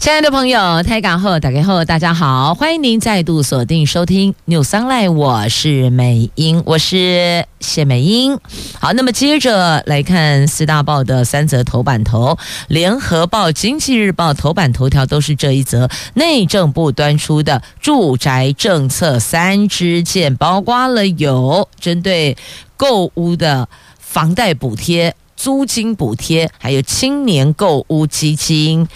亲爱的朋友，台港后打开后，大家好，欢迎您再度锁定收听 New Sunlight，我是美英，我是谢美英。好，那么接着来看四大报的三则头版头，联合报、经济日报头版头条都是这一则，内政部端出的住宅政策三支箭，包括了有针对购屋的房贷补贴、租金补贴，还有青年购屋基金。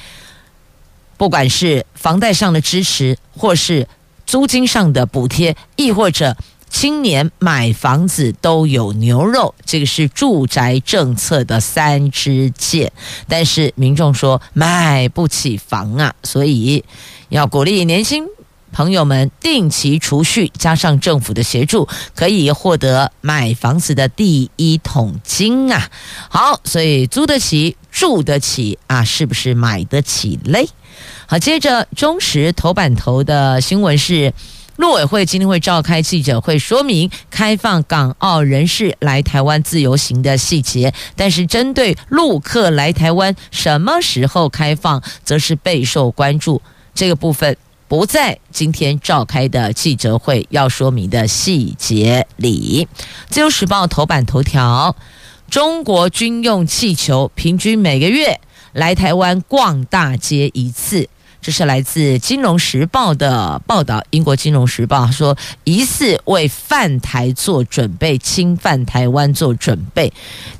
不管是房贷上的支持，或是租金上的补贴，亦或者青年买房子都有牛肉，这个是住宅政策的三支箭。但是民众说买不起房啊，所以要鼓励年轻朋友们定期储蓄，加上政府的协助，可以获得买房子的第一桶金啊。好，所以租得起、住得起啊，是不是买得起嘞？好，接着中时头版头的新闻是，陆委会今天会召开记者会，说明开放港澳人士来台湾自由行的细节。但是针对陆客来台湾什么时候开放，则是备受关注。这个部分不在今天召开的记者会要说明的细节里。自由时报头版头条：中国军用气球平均每个月来台湾逛大街一次。这是来自《金融时报》的报道。英国《金融时报》说，疑似为犯台做准备，侵犯台湾做准备。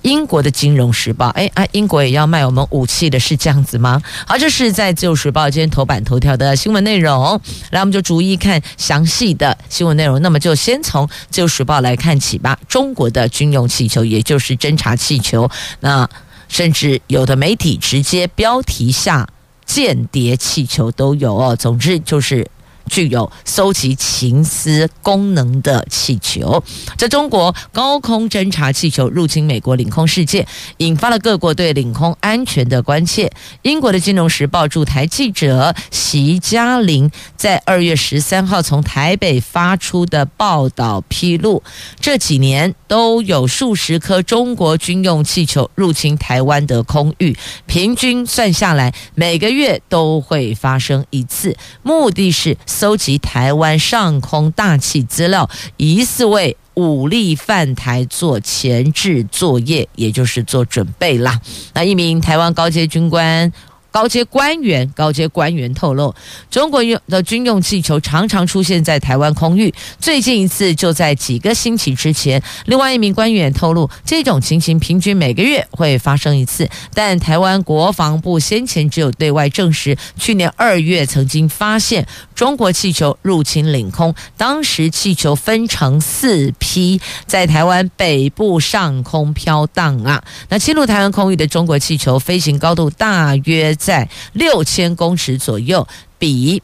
英国的《金融时报》哎啊，英国也要卖我们武器的是这样子吗？好，这是在《自由时报》今天头版头条的新闻内容。来，我们就逐一看详细的新闻内容。那么，就先从《自由时报》来看起吧。中国的军用气球，也就是侦察气球，那甚至有的媒体直接标题下。间谍气球都有哦，总之就是。具有搜集情资功能的气球，在中国高空侦察气球入侵美国领空事件，引发了各国对领空安全的关切。英国的《金融时报》驻台记者席嘉玲在二月十三号从台北发出的报道披露，这几年都有数十颗中国军用气球入侵台湾的空域，平均算下来，每个月都会发生一次，目的是。搜集台湾上空大气资料，疑似为武力犯台做前置作业，也就是做准备啦。那一名台湾高阶军官。高阶官员、高阶官员透露，中国用的军用气球常常出现在台湾空域。最近一次就在几个星期之前。另外一名官员透露，这种情形平均每个月会发生一次。但台湾国防部先前只有对外证实，去年二月曾经发现中国气球入侵领空，当时气球分成四批，在台湾北部上空飘荡啊。那侵入台湾空域的中国气球飞行高度大约。在六千公尺左右，比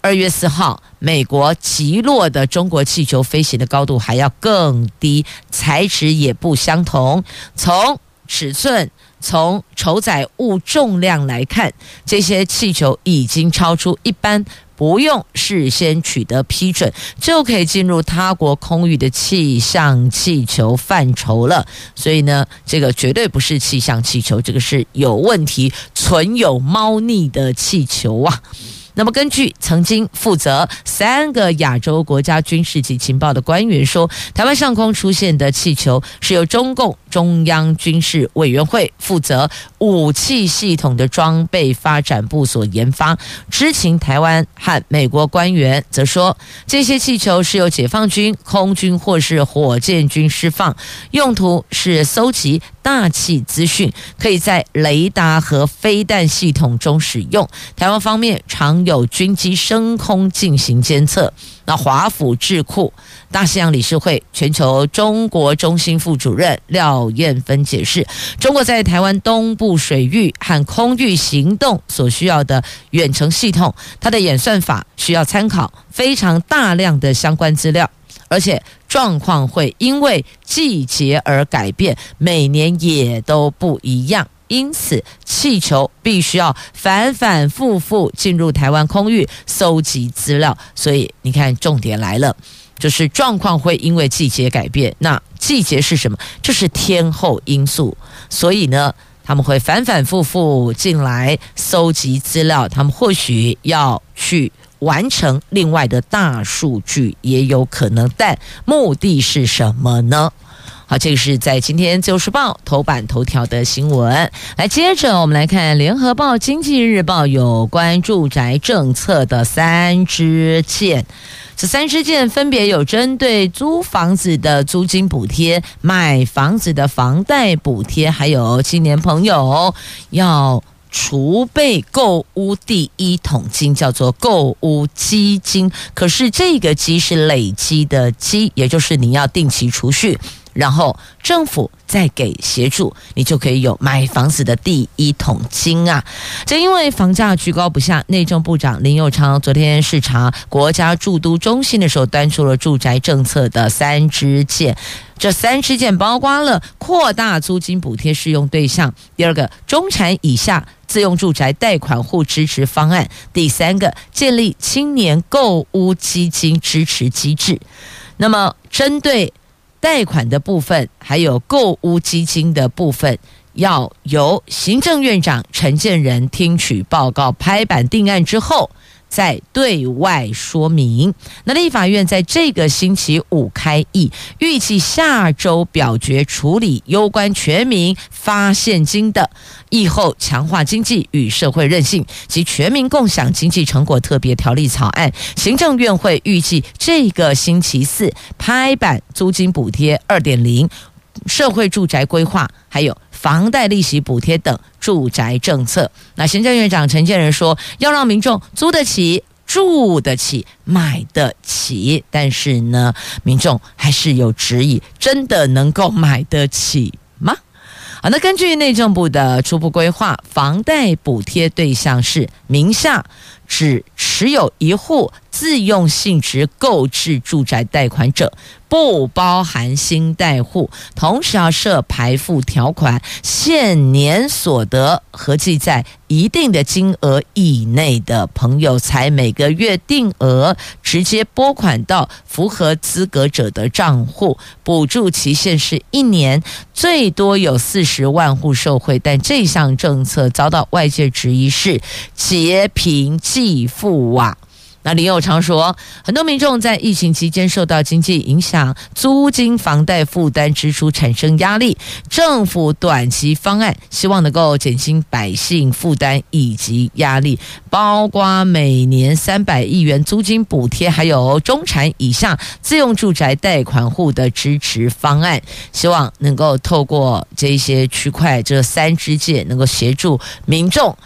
二月四号美国击落的中国气球飞行的高度还要更低，材质也不相同。从尺寸、从承载物重量来看，这些气球已经超出一般。不用事先取得批准就可以进入他国空域的气象气球范畴了，所以呢，这个绝对不是气象气球，这个是有问题、存有猫腻的气球啊。那么，根据曾经负责三个亚洲国家军事及情报的官员说，台湾上空出现的气球是由中共中央军事委员会负责武器系统的装备发展部所研发。知情台湾和美国官员则说，这些气球是由解放军空军或是火箭军释放，用途是搜集大气资讯，可以在雷达和飞弹系统中使用。台湾方面常有军机升空进行监测。那华府智库大西洋理事会全球中国中心副主任廖艳芬解释，中国在台湾东部水域和空域行动所需要的远程系统，它的演算法需要参考非常大量的相关资料。而且状况会因为季节而改变，每年也都不一样。因此，气球必须要反反复复进入台湾空域搜集资料。所以，你看，重点来了，就是状况会因为季节改变。那季节是什么？这是天候因素。所以呢，他们会反反复复进来搜集资料。他们或许要去完成另外的大数据，也有可能。但目的是什么呢？好，这个是在今天《自由时报》头版头条的新闻。来，接着我们来看《联合报》《经济日报》有关住宅政策的三支箭。这三支箭分别有针对租房子的租金补贴、买房子的房贷补贴，还有青年朋友要储备购屋第一桶金，叫做购屋基金。可是这个“基”是累积的“基”，也就是你要定期储蓄。然后政府再给协助，你就可以有买房子的第一桶金啊！正因为房价居高不下，内政部长林佑昌昨天视察国家住都中心的时候，端出了住宅政策的三支箭。这三支箭包括了扩大租金补贴适用对象，第二个中产以下自用住宅贷款户支持方案，第三个建立青年购屋基金支持机制。那么针对贷款的部分，还有购屋基金的部分，要由行政院长陈建仁听取报告、拍板定案之后，在对外说明。那立法院在这个星期五开议，预计下周表决处理有关全民发现金的疫后强化经济与社会韧性及全民共享经济成果特别条例草案。行政院会预计这个星期四拍板租金补贴二点零、社会住宅规划，还有。房贷利息补贴等住宅政策，那行政院长陈建仁说，要让民众租得起、住得起、买得起。但是呢，民众还是有质疑，真的能够买得起吗？好，那根据内政部的初步规划，房贷补贴对象是名下只持有一户自用性质购置住宅贷款者。不包含新贷户，同时要设排付条款，现年所得合计在一定的金额以内的朋友，才每个月定额直接拨款到符合资格者的账户，补助期限是一年，最多有四十万户受惠。但这项政策遭到外界质疑是截贫济地富啊。那林友昌说，很多民众在疫情期间受到经济影响，租金、房贷负担支出产生压力。政府短期方案希望能够减轻百姓负担以及压力，包括每年三百亿元租金补贴，还有中产以下自用住宅贷款户的支持方案，希望能够透过这些区块这三支箭，能够协助民众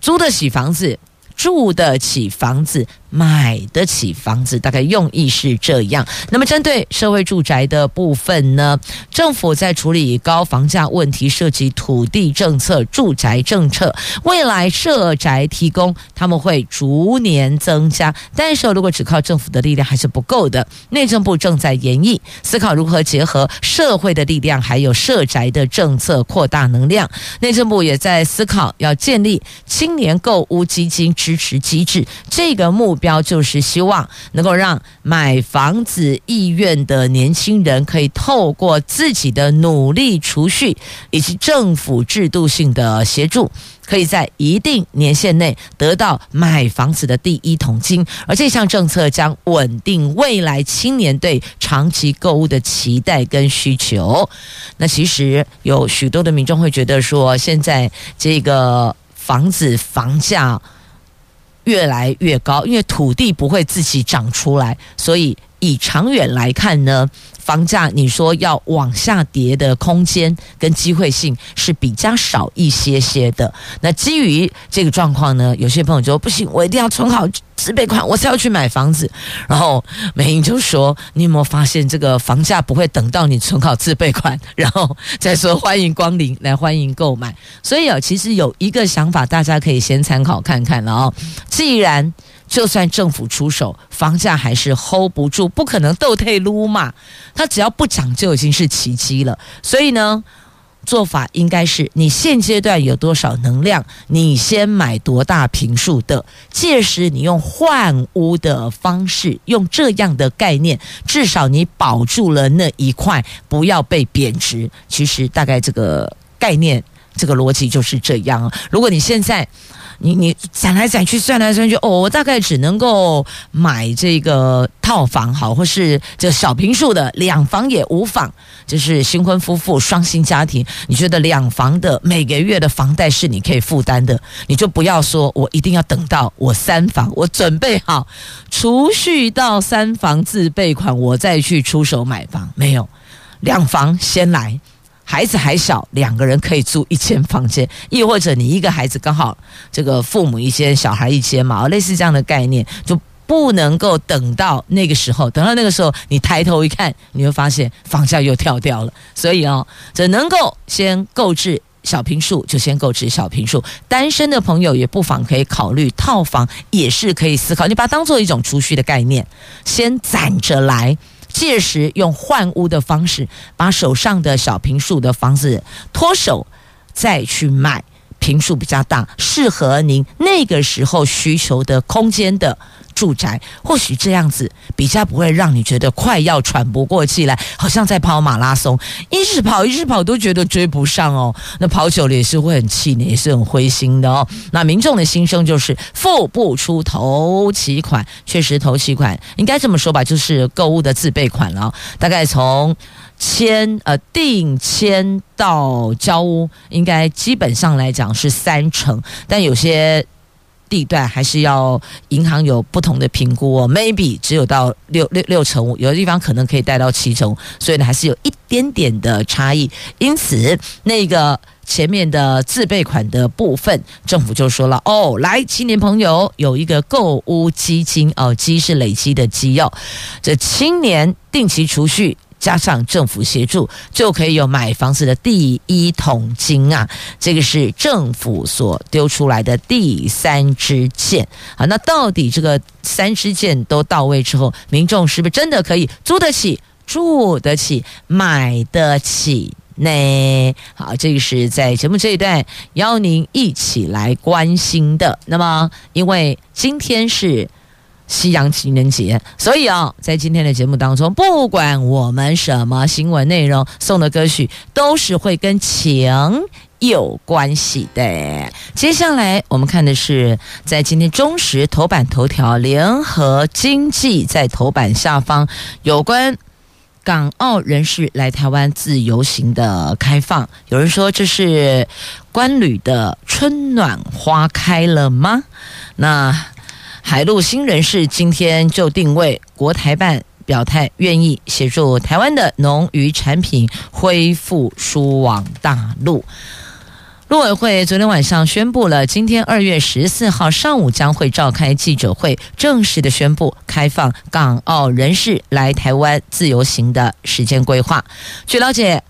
租得起房子。住得起房子，买得起房子，大概用意是这样。那么，针对社会住宅的部分呢，政府在处理高房价问题，涉及土地政策、住宅政策。未来社宅提供他们会逐年增加，但是如果只靠政府的力量还是不够的。内政部正在研议思考如何结合社会的力量，还有社宅的政策扩大能量。内政部也在思考要建立青年购屋基金。支持机制，这个目标就是希望能够让买房子意愿的年轻人可以透过自己的努力储蓄以及政府制度性的协助，可以在一定年限内得到买房子的第一桶金。而这项政策将稳定未来青年对长期购物的期待跟需求。那其实有许多的民众会觉得说，现在这个房子房价。越来越高，因为土地不会自己长出来，所以以长远来看呢，房价你说要往下跌的空间跟机会性是比较少一些些的。那基于这个状况呢，有些朋友就说不行，我一定要存好。自备款，我才要去买房子。然后美英就说：“你有没有发现，这个房价不会等到你存好自备款，然后再说欢迎光临来欢迎购买？所以啊，其实有一个想法，大家可以先参考看看了哦。既然就算政府出手，房价还是 hold 不住，不可能倒退撸嘛。它只要不涨，就已经是奇迹了。所以呢，做法应该是：你现阶段有多少能量，你先买多大坪数的。届时你用换屋的方式，用这样的概念，至少你保住了那一块，不要被贬值。其实大概这个概念，这个逻辑就是这样。如果你现在，你你攒来攒去，算来算去，哦，我大概只能够买这个套房好，或是这小平数的两房也无妨。就是新婚夫妇、双薪家庭，你觉得两房的每个月的房贷是你可以负担的，你就不要说我一定要等到我三房，我准备好储蓄到三房自备款，我再去出手买房。没有，两房先来。孩子还小，两个人可以租一间房间，亦或者你一个孩子刚好这个父母一间，小孩一间嘛，类似这样的概念，就不能够等到那个时候，等到那个时候你抬头一看，你会发现房价又跳掉了。所以哦，只能够先购置小平数，就先购置小平数。单身的朋友也不妨可以考虑套房，也是可以思考，你把它当做一种储蓄的概念，先攒着来。届时用换屋的方式，把手上的小平数的房子脱手，再去卖平数比较大、适合您那个时候需求的空间的住宅，或许这样子比较不会让你觉得快要喘不过气来，好像在跑马拉松，一直跑一直跑都觉得追不上哦。那跑久了也是会很气馁，也是很灰心的哦。那民众的心声就是付不出头期款，确实头期款应该这么说吧，就是购物的自备款了。大概从签呃定签到交屋，应该基本上来讲是三成，但有些。地段还是要银行有不同的评估哦，maybe 只有到六六六成五，有的地方可能可以贷到七成，所以呢还是有一点点的差异。因此，那个前面的自备款的部分，政府就说了哦，来，青年朋友有一个购屋基金哦，基是累积的基哦，这青年定期储蓄。加上政府协助，就可以有买房子的第一桶金啊！这个是政府所丢出来的第三支箭。好，那到底这个三支箭都到位之后，民众是不是真的可以租得起、住得起、买得起呢？好，这个是在节目这一段邀您一起来关心的。那么，因为今天是。西洋情人节，所以啊，在今天的节目当中，不管我们什么新闻内容，送的歌曲都是会跟情有关系的。接下来我们看的是，在今天中时头版头条，联合经济在头版下方有关港澳人士来台湾自由行的开放。有人说这是观旅的春暖花开了吗？那。海陆新人士今天就定位国台办表态，愿意协助台湾的农渔产品恢复输往大陆。陆委会昨天晚上宣布了，今天二月十四号上午将会召开记者会，正式的宣布开放港澳人士来台湾自由行的时间规划。据了解，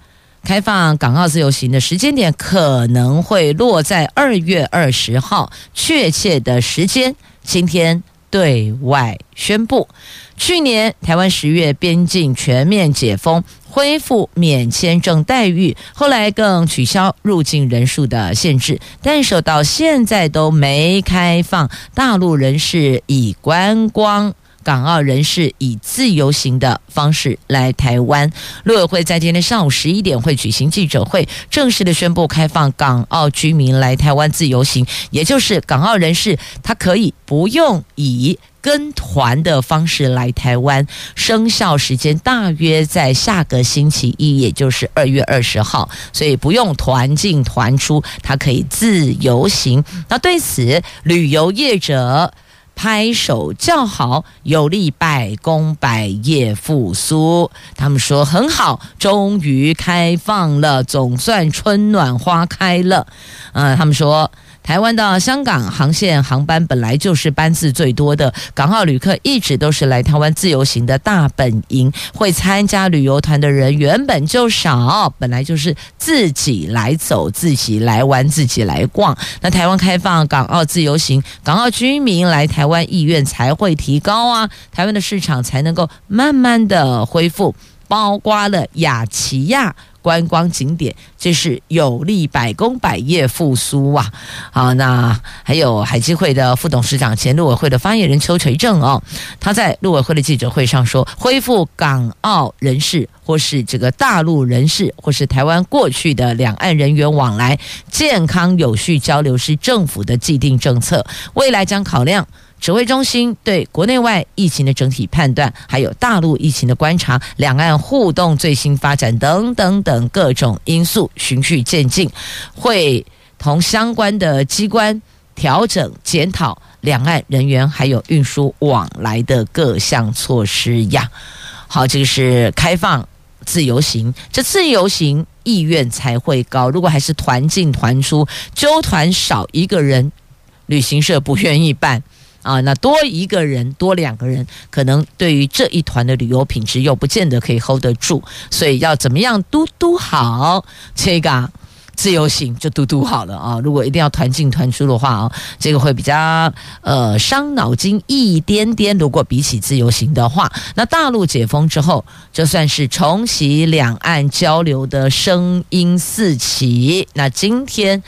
开放港澳自由行的时间点可能会落在二月二十号，确切的时间。今天对外宣布，去年台湾十月边境全面解封，恢复免签证待遇，后来更取消入境人数的限制，但是到现在都没开放大陆人士以观光。港澳人士以自由行的方式来台湾，陆委会在今天上午十一点会举行记者会，正式的宣布开放港澳居民来台湾自由行，也就是港澳人士他可以不用以跟团的方式来台湾，生效时间大约在下个星期一，也就是二月二十号，所以不用团进团出，他可以自由行。那对此，旅游业者。拍手叫好，有利百工百业复苏。他们说很好，终于开放了，总算春暖花开了。嗯、他们说台湾到香港航线航班本来就是班次最多的，港澳旅客一直都是来台湾自由行的大本营。会参加旅游团的人原本就少，本来就是自己来走、自己来玩、自己来逛。那台湾开放港澳自由行，港澳居民来台湾意愿才会提高啊，台湾的市场才能够慢慢的恢复，包括了亚齐亚。观光景点，这是有利百工百业复苏啊！好，那还有海基会的副董事长、前陆委会的发言人邱垂正哦，他在陆委会的记者会上说，恢复港澳人士或是这个大陆人士或是台湾过去的两岸人员往来，健康有序交流是政府的既定政策，未来将考量。指挥中心对国内外疫情的整体判断，还有大陆疫情的观察、两岸互动最新发展等等等各种因素，循序渐进，会同相关的机关调整检讨两岸人员还有运输往来的各项措施呀。好，这个是开放自由行，这自由行意愿才会高。如果还是团进团出，揪团少一个人，旅行社不愿意办。啊，那多一个人，多两个人，可能对于这一团的旅游品质又不见得可以 hold 得住，所以要怎么样嘟嘟好这个自由行就嘟嘟好了啊！如果一定要团进团出的话啊，这个会比较呃伤脑筋一点点。如果比起自由行的话，那大陆解封之后，就算是重启两岸交流的声音四起。那今天。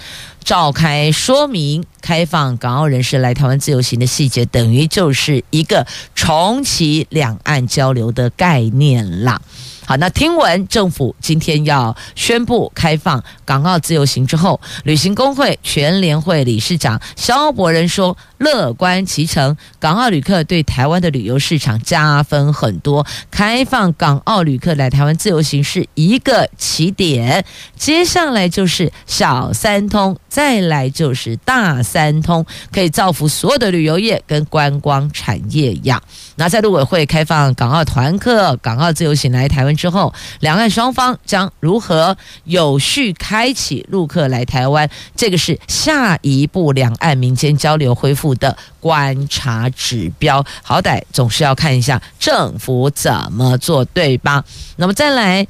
召开说明开放港澳人士来台湾自由行的细节，等于就是一个重启两岸交流的概念啦。好，那听闻政府今天要宣布开放港澳自由行之后，旅行工会全联会理事长萧伯仁说。乐观其成，港澳旅客对台湾的旅游市场加分很多。开放港澳旅客来台湾自由行是一个起点，接下来就是小三通，再来就是大三通，可以造福所有的旅游业跟观光产业一样。那在陆委会开放港澳团客、港澳自由行来台湾之后，两岸双方将如何有序开启陆客来台湾？这个是下一步两岸民间交流恢复的观察指标，好歹总是要看一下政府怎么做，对吧？那么再来，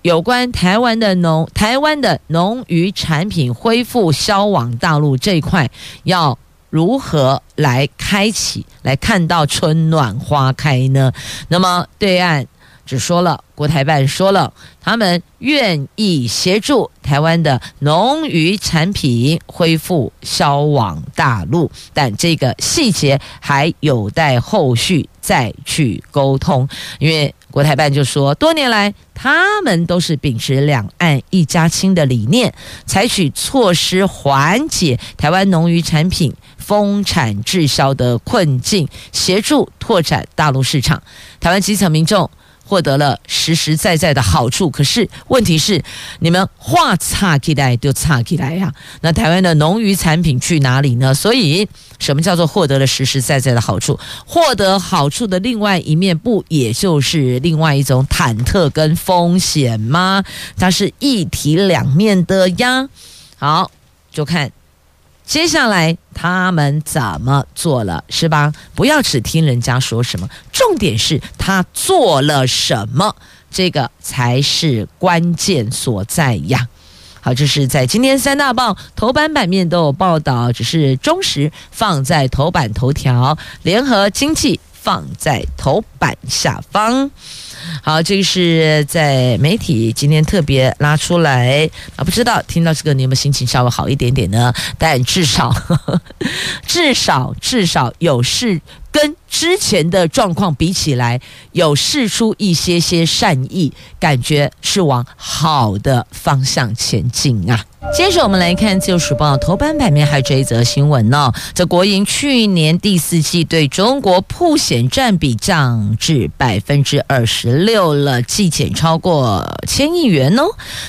有关台湾的农台湾的农渔产品恢复销往大陆这一块，要如何来开启，来看到春暖花开呢？那么对岸。只说了，国台办说了，他们愿意协助台湾的农渔产品恢复销往大陆，但这个细节还有待后续再去沟通。因为国台办就说，多年来他们都是秉持两岸一家亲的理念，采取措施缓解台湾农渔产品丰产滞销的困境，协助拓展大陆市场。台湾基层民众。获得了实实在在的好处，可是问题是，你们话差起来就差起来呀。那台湾的农渔产品去哪里呢？所以，什么叫做获得了实实在在的好处？获得好处的另外一面，不也就是另外一种忐忑跟风险吗？它是一体两面的呀。好，就看。接下来他们怎么做了，是吧？不要只听人家说什么，重点是他做了什么，这个才是关键所在呀。好，这是在今天三大报头版版面都有报道，只是中时放在头版头条，联合经济放在头版下方。好，这个是在媒体今天特别拉出来啊，不知道听到这个你有没有心情稍微好一点点呢？但至少，呵 呵至少，至少有事。跟之前的状况比起来，有释出一些些善意，感觉是往好的方向前进啊。接着我们来看《自由时报》头版版面，还有这一则新闻呢、哦。这国营去年第四季对中国曝险占比降至百分之二十六了，季减超过千亿元哦。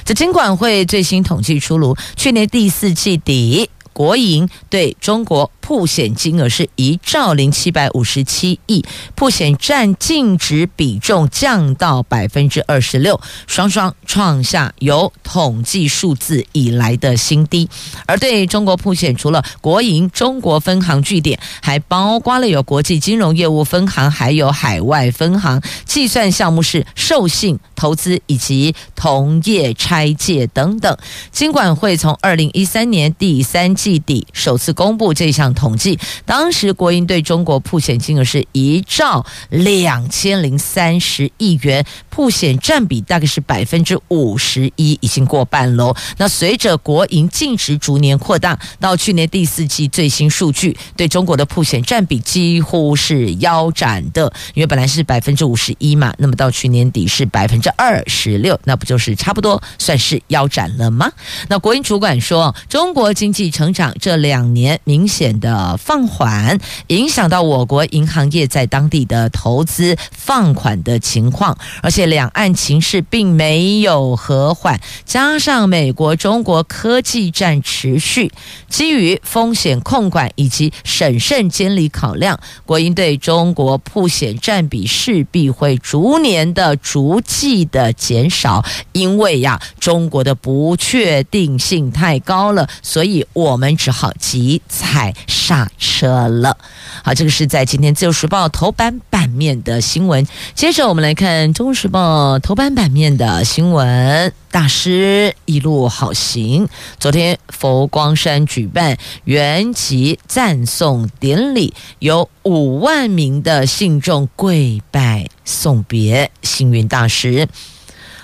这金管会最新统计出炉，去年第四季底国营对中国曝险金额是一兆零七百五十七亿，曝险占净值比重降到百分之二十六，双双创下有统计数字以来的新低。而对中国曝险，除了国营中国分行据点，还包括了有国际金融业务分行，还有海外分行。计算项目是授信、投资以及同业拆借等等。金管会从二零一三年第三季底首次公布这项统计，当时国营对中国曝险金额是一兆两千零三十亿元，曝险占比大概是百分之五十一，已经过半喽。那随着国营净值逐年扩大，到去年第四季最新数据，对中国的曝险占比几乎是腰斩的，因为本来是百分之五十一嘛，那么到去年底是百分之二十六，那不就是差不多算是腰斩了吗？那国营主管说，中国经济成长这两年明显的放缓，影响到我国银行业在当地的投资放款的情况，而且两岸情势并没有和缓，加上美国中国科技战持续，基于风险控管以及审慎监理考量，国营对中国普险占比势必会逐年的、逐季的减少，因为呀，中国的不确定性太高了，所以我们只好急踩刹车了。好，这个是在今天《自由时报》头版版面的新闻。接着我们来看《中国时报》头版版面的新闻：大师一路好行。昨天佛光山举办圆寂赞颂典礼，有五万名的信众跪拜送别星云大师。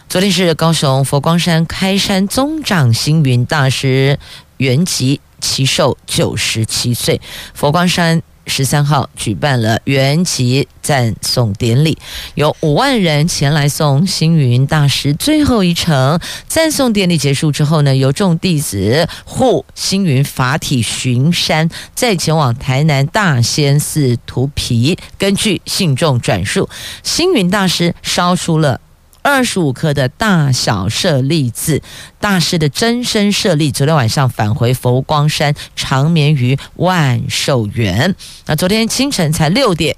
昨天是高雄佛光山开山宗长星云大师圆寂，其寿九十七岁。佛光山十三号举办了圆寂赞颂典礼，有五万人前来送星云大师最后一程。赞颂典礼结束之后呢，由众弟子护星云法体巡山，再前往台南大仙寺涂皮。根据信众转述，星云大师烧出了。二十五颗的大小舍利子，大师的真身舍利，昨天晚上返回佛光山，长眠于万寿园。那昨天清晨才六点，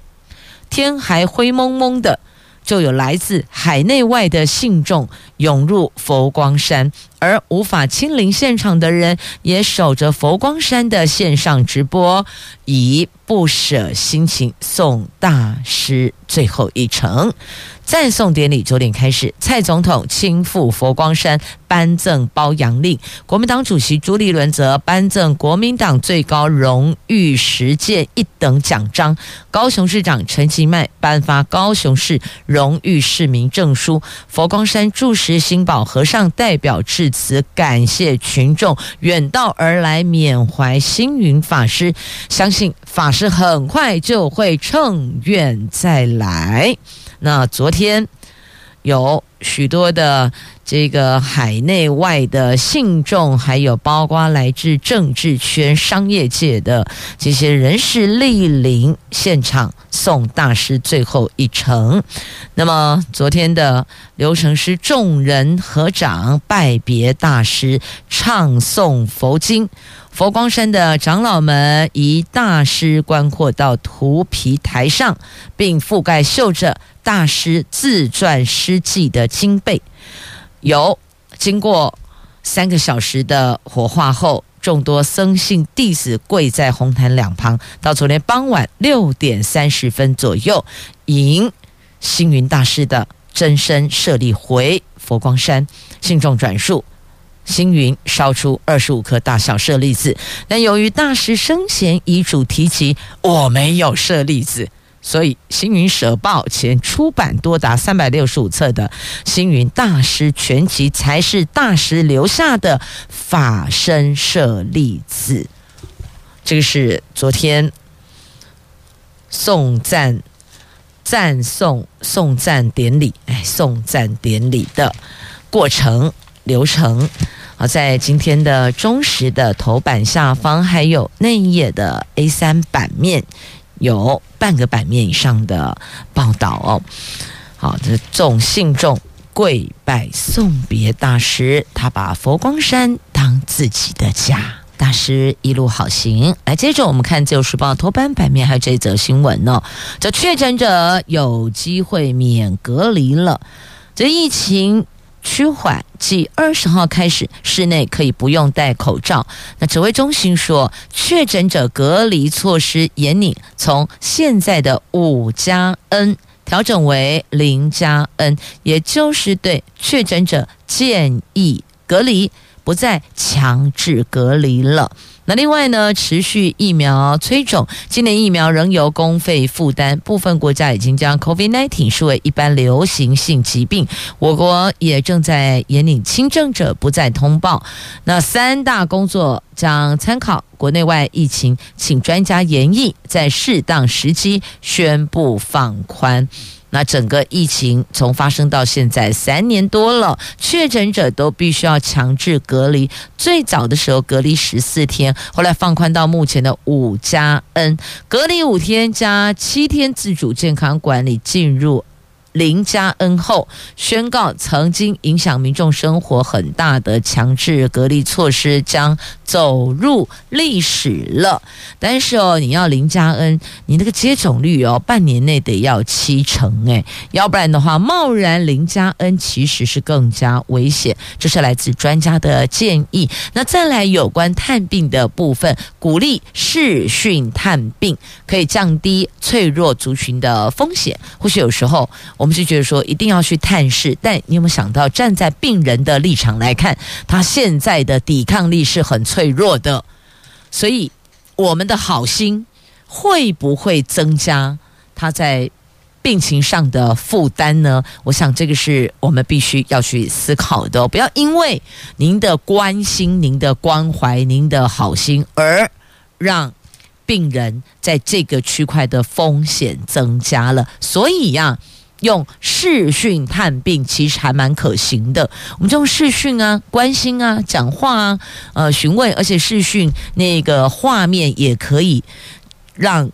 天还灰蒙蒙的，就有来自海内外的信众涌入佛光山，而无法亲临现场的人，也守着佛光山的线上直播，以不舍心情送大师最后一程。赞颂典礼九点开始，蔡总统亲赴佛光山颁赠褒扬令，国民党主席朱立伦则颁赠国民党最高荣誉实践一等奖章，高雄市长陈其迈颁发高雄市荣誉市民证书，佛光山住持心宝和尚代表致此，感谢群众远道而来缅怀星云法师，相信法师很快就会乘愿再来。那昨天有许多的这个海内外的信众，还有包括来自政治圈、商业界的这些人士莅临现场送大师最后一程。那么昨天的流程是众人合掌拜别大师，唱诵佛经。佛光山的长老们以大师棺椁到图皮台上，并覆盖绣着大师自传诗记的经被。有经过三个小时的火化后，众多僧信弟子跪在红毯两旁，到昨天傍晚六点三十分左右，迎星云大师的真身舍利回佛光山。信众转述。星云烧出二十五颗大小舍利子，但由于大师生前遗嘱提及我没有舍利子，所以星云舍报前出版多达三百六十五册的《星云大师全集》才是大师留下的法身舍利子。这个是昨天送赞赞颂送赞典礼，哎，送赞典礼的过程。流程，好，在今天的中时的头版下方，还有内页的 A 三版面，有半个版面以上的报道哦。好，这众信众跪拜送别大师，他把佛光山当自己的家。大师一路好行。来，接着我们看《自由时报》头版版面，还有这则新闻呢。这确诊者有机会免隔离了。这疫情趋缓，即二十号开始，室内可以不用戴口罩。那指挥中心说，确诊者隔离措施严拟，从现在的五加 N。调整为零加 N，也就是对确诊者建议隔离，不再强制隔离了。那另外呢，持续疫苗催种，今年疫苗仍由公费负担，部分国家已经将 COVID-19 视为一般流行性疾病，我国也正在严令轻症者不再通报。那三大工作将参考国内外疫情，请专家研议，在适当时机宣布放宽。那整个疫情从发生到现在三年多了，确诊者都必须要强制隔离。最早的时候隔离十四天，后来放宽到目前的五加 N，隔离五天加七天自主健康管理进入。林加恩后宣告，曾经影响民众生活很大的强制隔离措施将走入历史了。但是哦，你要林加恩你那个接种率哦，半年内得要七成诶，要不然的话，贸然林加恩其实是更加危险。这是来自专家的建议。那再来有关探病的部分，鼓励视讯探病，可以降低脆弱族群的风险。或许有时候。我们是觉得说一定要去探视，但你有没有想到，站在病人的立场来看，他现在的抵抗力是很脆弱的，所以我们的好心会不会增加他在病情上的负担呢？我想这个是我们必须要去思考的，不要因为您的关心、您的关怀、您的好心而让病人在这个区块的风险增加了，所以呀。用视讯探病其实还蛮可行的，我们就用视讯啊，关心啊，讲话啊，呃，询问，而且视讯那个画面也可以让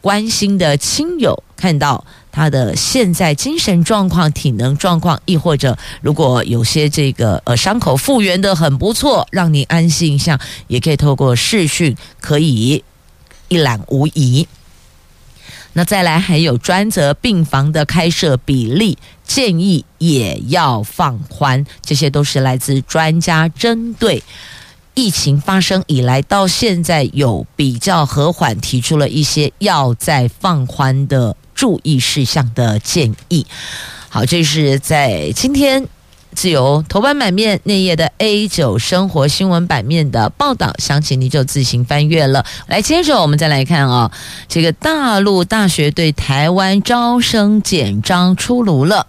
关心的亲友看到他的现在精神状况、体能状况，亦或者如果有些这个呃伤口复原的很不错，让你安心一下，也可以透过视讯可以一览无遗。那再来还有专责病房的开设比例建议也要放宽，这些都是来自专家针对疫情发生以来到现在有比较和缓，提出了一些要再放宽的注意事项的建议。好，这是在今天。自由头版版面内页的 A 九生活新闻版面的报道，详情你就自行翻阅了。来，接着我们再来看啊，这个大陆大学对台湾招生简章出炉了，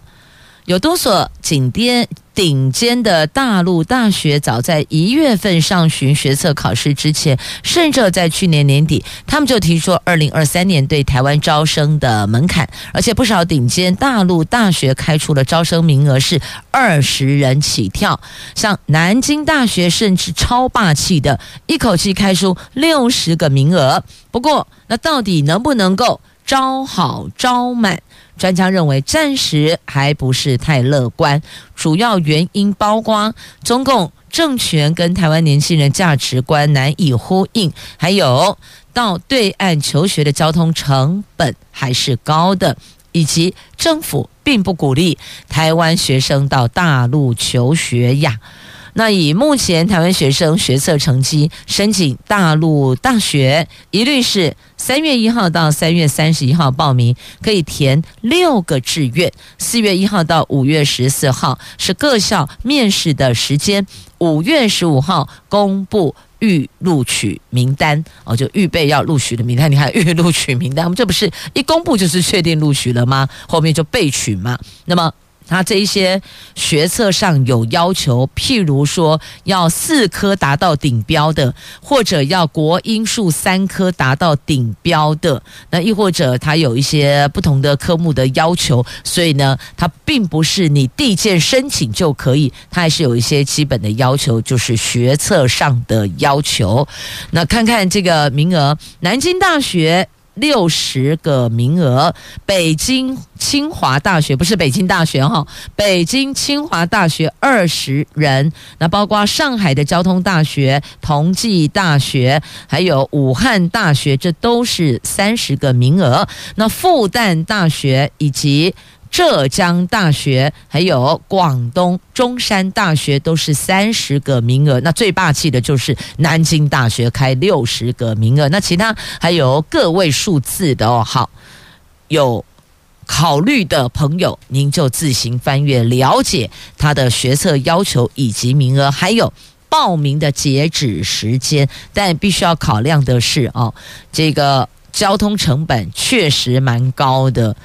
有多所景点。顶尖的大陆大学早在一月份上旬学测考试之前，甚至在去年年底，他们就提出二零二三年对台湾招生的门槛，而且不少顶尖大陆大学开出了招生名额是二十人起跳，像南京大学甚至超霸气的，一口气开出六十个名额。不过，那到底能不能够招好招满？专家认为，暂时还不是太乐观，主要原因包括中共政权跟台湾年轻人价值观难以呼应，还有到对岸求学的交通成本还是高的，以及政府并不鼓励台湾学生到大陆求学呀。那以目前台湾学生学测成绩申请大陆大学，一律是三月一号到三月三十一号报名，可以填六个志愿。四月一号到五月十四号是各校面试的时间，五月十五号公布预录取名单哦，就预备要录取的名单。你看预录取名单，我们这不是一公布就是确定录取了吗？后面就备取嘛。那么。他这一些学测上有要求，譬如说要四科达到顶标的，或者要国英数三科达到顶标的，那亦或者他有一些不同的科目的要求，所以呢，他并不是你递件申请就可以，他还是有一些基本的要求，就是学测上的要求。那看看这个名额，南京大学。六十个名额。北京清华大学不是北京大学哈，北京清华大学二十人，那包括上海的交通大学、同济大学，还有武汉大学，这都是三十个名额。那复旦大学以及浙江大学，还有广东中山大学都是三十个名额。那最霸气的就是南京大学开六十个名额。那其他还有个位数字的哦。好，有考虑的朋友，您就自行翻阅了解他的学测要求以及名额，还有报名的截止时间。但必须要考量的是哦，这个交通成本确实蛮高的。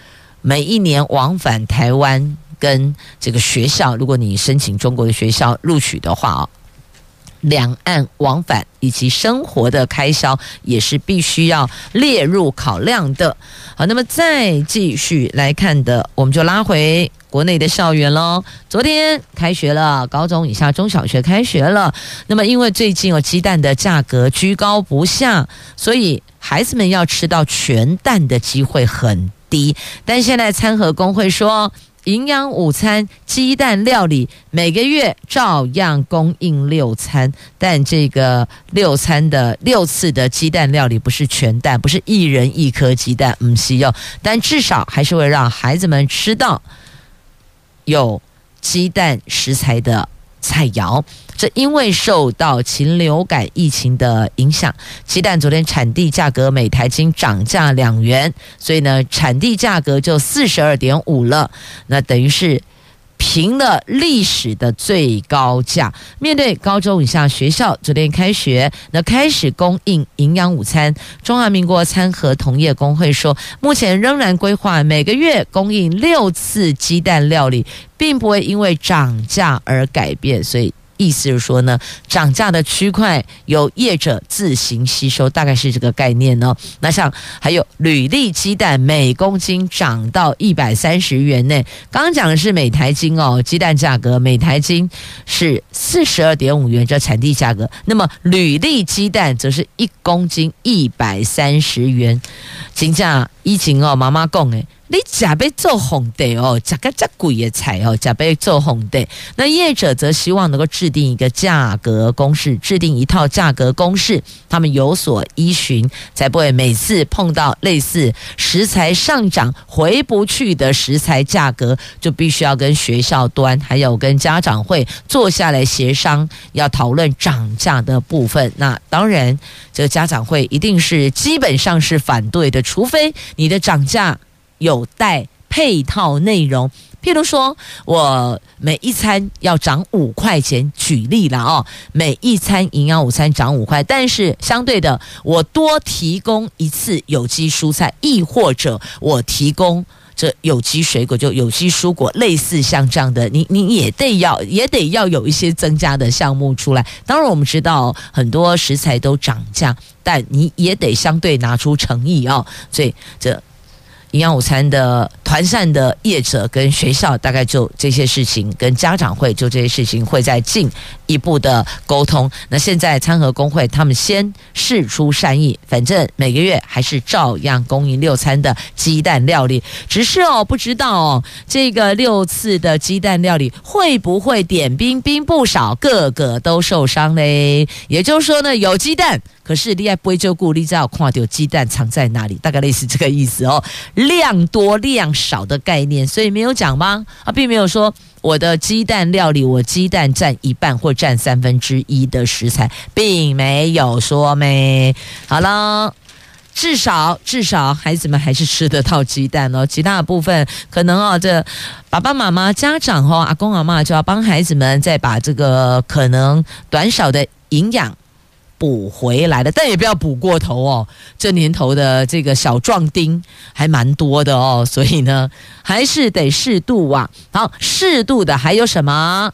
每一年往返台湾跟这个学校，如果你申请中国的学校录取的话啊，两岸往返以及生活的开销也是必须要列入考量的。好，那么再继续来看的，我们就拉回国内的校园喽。昨天开学了，高中以下中小学开学了。那么因为最近有鸡蛋的价格居高不下，所以孩子们要吃到全蛋的机会很但现在餐盒工会说，营养午餐鸡蛋料理每个月照样供应六餐，但这个六餐的六次的鸡蛋料理不是全蛋，不是一人一颗鸡蛋，不是哟，但至少还是会让孩子们吃到有鸡蛋食材的菜肴。这因为受到禽流感疫情的影响，鸡蛋昨天产地价格每台斤涨价两元，所以呢，产地价格就四十二点五了。那等于是平了历史的最高价。面对高中以下学校昨天开学，那开始供应营养午餐。中华民国餐盒同业公会说，目前仍然规划每个月供应六次鸡蛋料理，并不会因为涨价而改变，所以。意思是说呢，涨价的区块由业者自行吸收，大概是这个概念呢。那像还有履历鸡蛋每公斤涨到一百三十元内，刚刚讲的是每台斤哦，鸡蛋价格每台斤是四十二点五元，这产地价格。那么履历鸡蛋则是一公斤一百三十元，金价疫情哦，妈妈讲诶。你假被做红的哦，价格这贵的菜哦，假被做红的。那业者则希望能够制定一个价格公式，制定一套价格公式，他们有所依循，才不会每次碰到类似食材上涨回不去的食材价格，就必须要跟学校端还有跟家长会坐下来协商，要讨论涨价的部分。那当然，这个家长会一定是基本上是反对的，除非你的涨价。有待配套内容，譬如说我每一餐要涨五块钱，举例了哦，每一餐营养午餐涨五块，但是相对的，我多提供一次有机蔬菜，亦或者我提供这有机水果，就有机蔬果，类似像这样的，你你也得要也得要有一些增加的项目出来。当然，我们知道很多食材都涨价，但你也得相对拿出诚意哦，所以这。营养午餐的团膳的业者跟学校大概就这些事情，跟家长会就这些事情会在近一步的沟通。那现在餐盒工会他们先释出善意，反正每个月还是照样供应六餐的鸡蛋料理，只是哦不知道哦这个六次的鸡蛋料理会不会点兵兵不少，个个都受伤嘞？也就是说呢，有鸡蛋。可是你爱不会就顾，你知道看到鸡蛋藏在哪里？大概类似这个意思哦，量多量少的概念，所以没有讲吗？啊，并没有说我的鸡蛋料理，我鸡蛋占一半或占三分之一的食材，并没有说没。好了，至少至少孩子们还是吃得到鸡蛋哦。其他的部分可能哦，这爸爸妈妈、家长哦，阿公阿嬷就要帮孩子们再把这个可能短少的营养。补回来的，但也不要补过头哦。这年头的这个小壮丁还蛮多的哦，所以呢，还是得适度啊。好，适度的还有什么？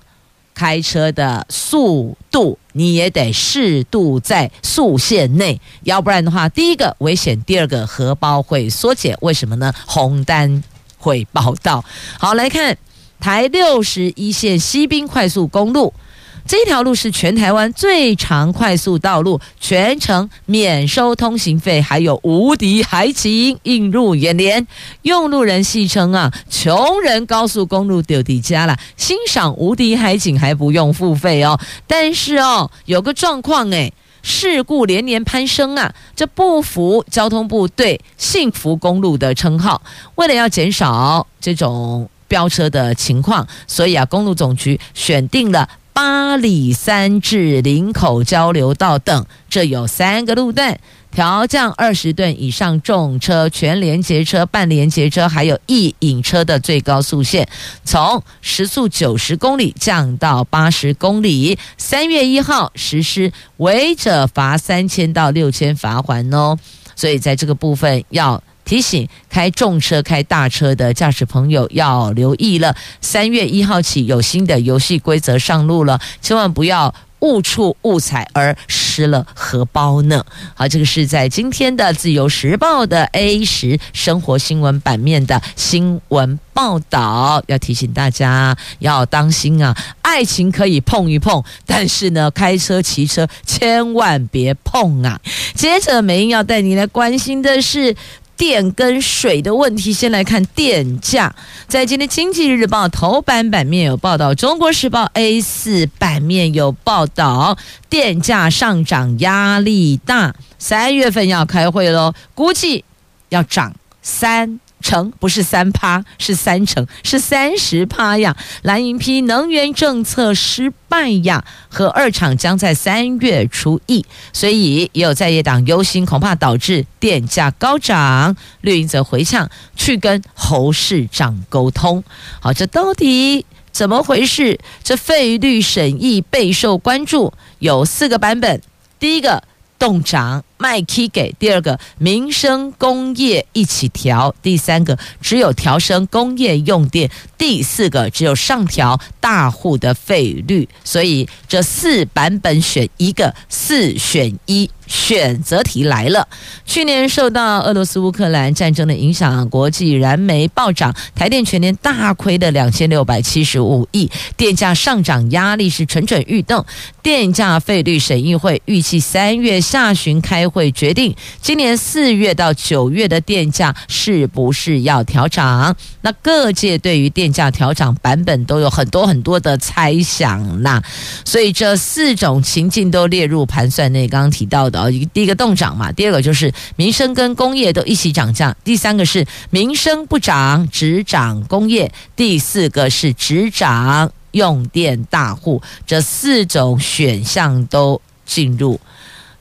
开车的速度你也得适度在速限内，要不然的话，第一个危险，第二个荷包会缩减。为什么呢？红单会报到。好，来看台六十一线西滨快速公路。这条路是全台湾最长快速道路，全程免收通行费，还有无敌海景映入眼帘。用路人戏称啊，穷人高速公路丢底家了，欣赏无敌海景还不用付费哦。但是哦，有个状况诶，事故连年攀升啊，这不符交通部对幸福公路的称号。为了要减少这种飙车的情况，所以啊，公路总局选定了。八里三至林口交流道等，这有三个路段，调降二十吨以上重车、全联结车、半联结车，还有一引车的最高速限，从时速九十公里降到八十公里。三月一号实施，违者罚三千到六千罚锾哦。所以在这个部分要。提醒开重车、开大车的驾驶朋友要留意了。三月一号起有新的游戏规则上路了，千万不要误触误踩而失了荷包呢。好，这个是在今天的《自由时报》的 A 十生活新闻版面的新闻报道，要提醒大家要当心啊！爱情可以碰一碰，但是呢，开车、骑车千万别碰啊！接着，美英要带你来关心的是。电跟水的问题，先来看电价。在今天《经济日报》头版版面有报道，《中国时报》A 四版面有报道，电价上涨压力大，三月份要开会喽，估计要涨三。成不是三趴，是三成，是三十趴呀！蓝营批能源政策失败呀，和二厂将在三月初议，所以也有在野党忧心，恐怕导致电价高涨。绿营则回呛，去跟侯市长沟通。好，这到底怎么回事？这费率审议备受关注，有四个版本。第一个。动涨卖 K 给第二个民生工业一起调，第三个只有调升工业用电，第四个只有上调大户的费率，所以这四版本选一个，四选一。选择题来了。去年受到俄罗斯乌克兰战争的影响，国际燃煤暴涨，台电全年大亏的两千六百七十五亿，电价上涨压力是蠢蠢欲动。电价费率审议会预计三月下旬开会决定，今年四月到九月的电价是不是要调涨？那各界对于电价调涨版本都有很多很多的猜想啦，所以这四种情境都列入盘算内。刚刚提到的。第一个动涨嘛，第二个就是民生跟工业都一起涨价，第三个是民生不涨，只涨工业，第四个是只涨用电大户，这四种选项都进入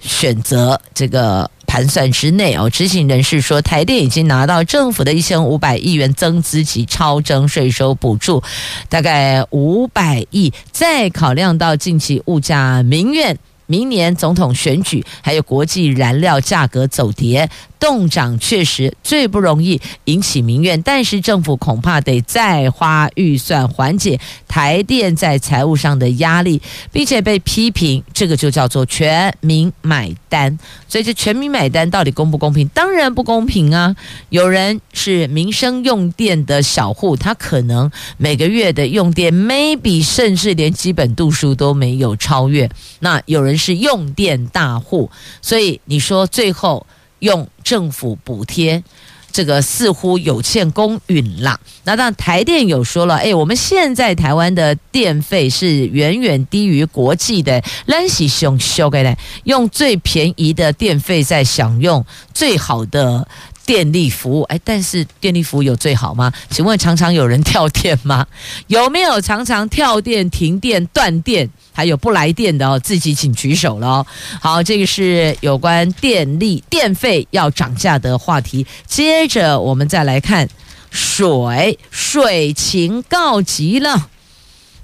选择这个盘算之内哦。执行人士说，台电已经拿到政府的一千五百亿元增资及超征税收补助，大概五百亿，再考量到近期物价民怨。明年总统选举，还有国际燃料价格走跌。冻涨确实最不容易引起民怨，但是政府恐怕得再花预算缓解台电在财务上的压力，并且被批评这个就叫做全民买单。所以这全民买单到底公不公平？当然不公平啊！有人是民生用电的小户，他可能每个月的用电 maybe 甚至连基本度数都没有超越。那有人是用电大户，所以你说最后。用政府补贴，这个似乎有欠公允啦。那当，台电有说了，哎，我们现在台湾的电费是远远低于国际的，咱是熊熊的，用最便宜的电费在享用最好的电力服务。哎，但是电力服务有最好吗？请问常常有人跳电吗？有没有常常跳电、停电、断电？还有不来电的哦，自己请举手了哦。好，这个是有关电力电费要涨价的话题。接着我们再来看水，水情告急了。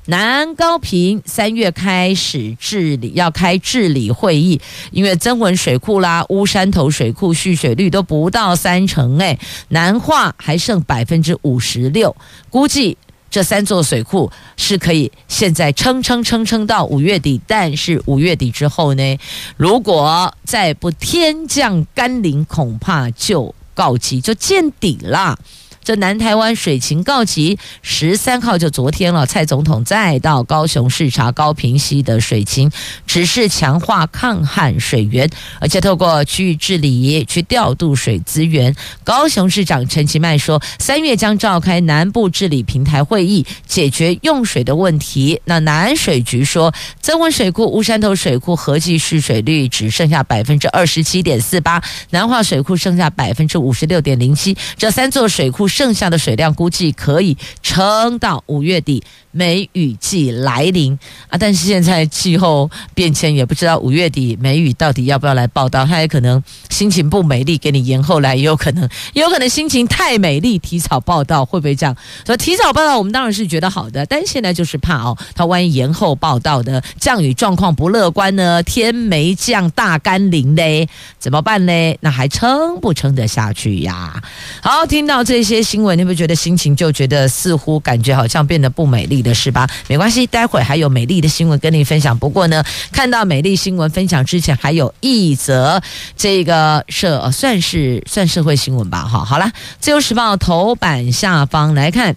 南安高坪三月开始治理，要开治理会议，因为曾文水库啦、乌山头水库蓄水率都不到三成，哎，南化还剩百分之五十六，估计。这三座水库是可以现在撑撑撑撑到五月底，但是五月底之后呢，如果再不天降甘霖，恐怕就告急，就见底了。这南台湾水情告急，十三号就昨天了，蔡总统再到高雄视察高屏溪的水情，指示强化抗旱水源，而且透过区域治理去调度水资源。高雄市长陈其迈说，三月将召开南部治理平台会议，解决用水的问题。那南水局说，增温水库乌山头水库合计蓄水率只剩下百分之二十七点四八，南化水库剩下百分之五十六点零七，这三座水库。剩下的水量估计可以撑到五月底。梅雨季来临啊！但是现在气候变迁，也不知道五月底梅雨到底要不要来报道。他也可能心情不美丽，给你延后来，也有可能，也有可能心情太美丽，提早报道，会不会这样？所以提早报道，我们当然是觉得好的，但现在就是怕哦，他万一延后报道的降雨状况不乐观呢？天没降，大甘霖嘞，怎么办嘞？那还撑不撑得下去呀？好，听到这些新闻，你会不觉得心情就觉得似乎感觉好像变得不美丽？的是吧？没关系，待会还有美丽的新闻跟你分享。不过呢，看到美丽新闻分享之前，还有一则这个社、算是算社会新闻吧。哈，好了，自由时报头版下方来看，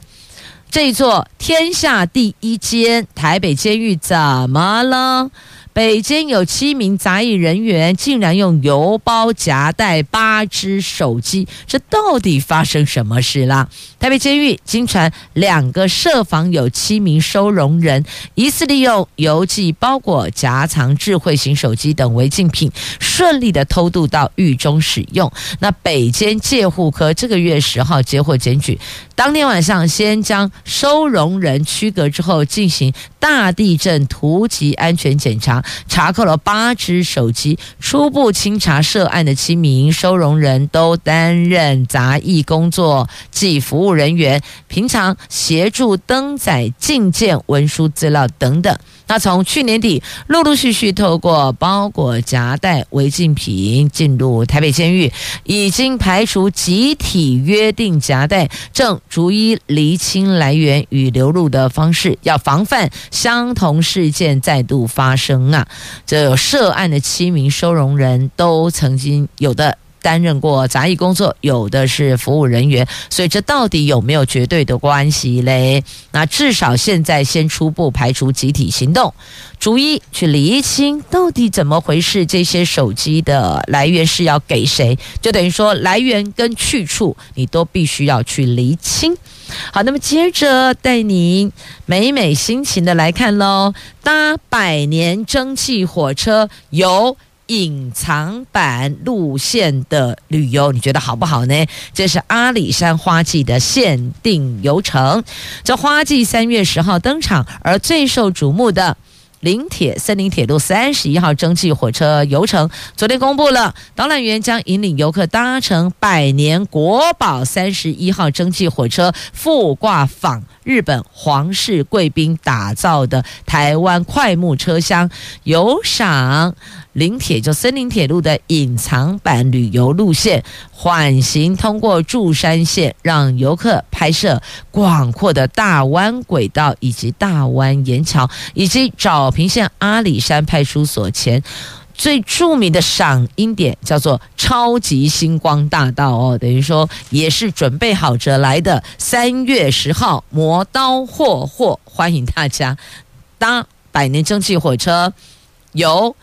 这座天下第一间台北监狱怎么了？北监有七名杂役人员竟然用邮包夹带八只手机，这到底发生什么事啦？台北监狱经传，两个舍房有七名收容人，疑似利用邮寄包裹夹藏智慧型手机等违禁品，顺利的偷渡到狱中使用。那北监戒护科这个月十号接获检举，当天晚上先将收容人区隔之后，进行大地震突击安全检查。查扣了八只手机，初步清查涉案的七名收容人都担任杂役工作及服务人员，平常协助登载进件文书资料等等。那从去年底陆陆续续透过包裹夹带违禁品进入台北监狱，已经排除集体约定夹带，正逐一厘清来源与流入的方式，要防范相同事件再度发生啊！这有涉案的七名收容人都曾经有的。担任过杂役工作，有的是服务人员，所以这到底有没有绝对的关系嘞？那至少现在先初步排除集体行动，逐一去厘清到底怎么回事。这些手机的来源是要给谁？就等于说来源跟去处你都必须要去厘清。好，那么接着带您美美心情的来看喽，搭百年蒸汽火车由。隐藏版路线的旅游，你觉得好不好呢？这是阿里山花季的限定游程。这花季三月十号登场，而最受瞩目的林铁森林铁路三十一号蒸汽火车游程，昨天公布了，导览员将引领游客搭乘百年国宝三十一号蒸汽火车，覆挂仿日本皇室贵宾打造的台湾快木车厢，游赏。林铁就森林铁路的隐藏版旅游路线，缓行通过柱山线，让游客拍摄广阔的大湾轨道以及大湾岩桥，以及沼平线阿里山派出所前最著名的赏樱点，叫做超级星光大道哦，等于说也是准备好着来的。三月十号，磨刀霍霍，欢迎大家搭百年蒸汽火车游。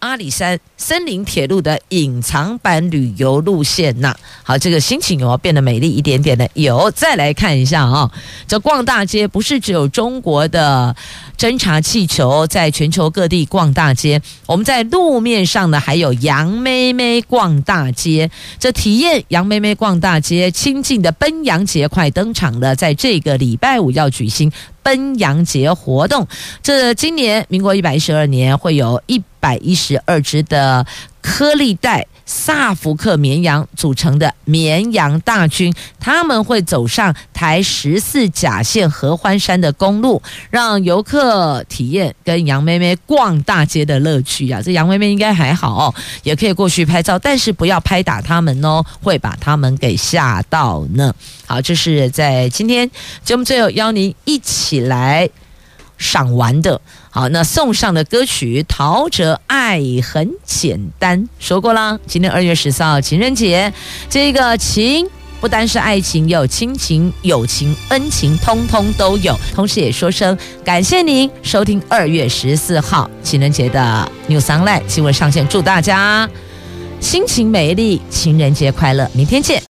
阿里山森林铁路的隐藏版旅游路线呐，好，这个心情有变得美丽一点点的？有，再来看一下啊，这逛大街不是只有中国的侦察气球，在全球各地逛大街，我们在路面上呢还有杨妹妹逛大街，这体验杨妹妹逛大街，亲近的奔羊节快登场了，在这个礼拜五要举行。奔羊节活动，这今年民国一百一十二年会有一百一十二只的颗粒带萨福克绵羊组成的绵羊大军，他们会走上台十四甲线合欢山的公路，让游客体验跟羊妹妹逛大街的乐趣啊！这羊妹妹应该还好哦，也可以过去拍照，但是不要拍打他们哦，会把他们给吓到呢。好，这是在今天节目最后邀您一起来赏玩的。好，那送上的歌曲《陶喆爱很简单》说过了。今天二月十四号情人节，这个情不单是爱情，有亲情、友情、恩情，通通都有。同时也说声感谢您收听二月十四号情人节的 New Sunlight 新闻上线，祝大家心情美丽，情人节快乐！明天见。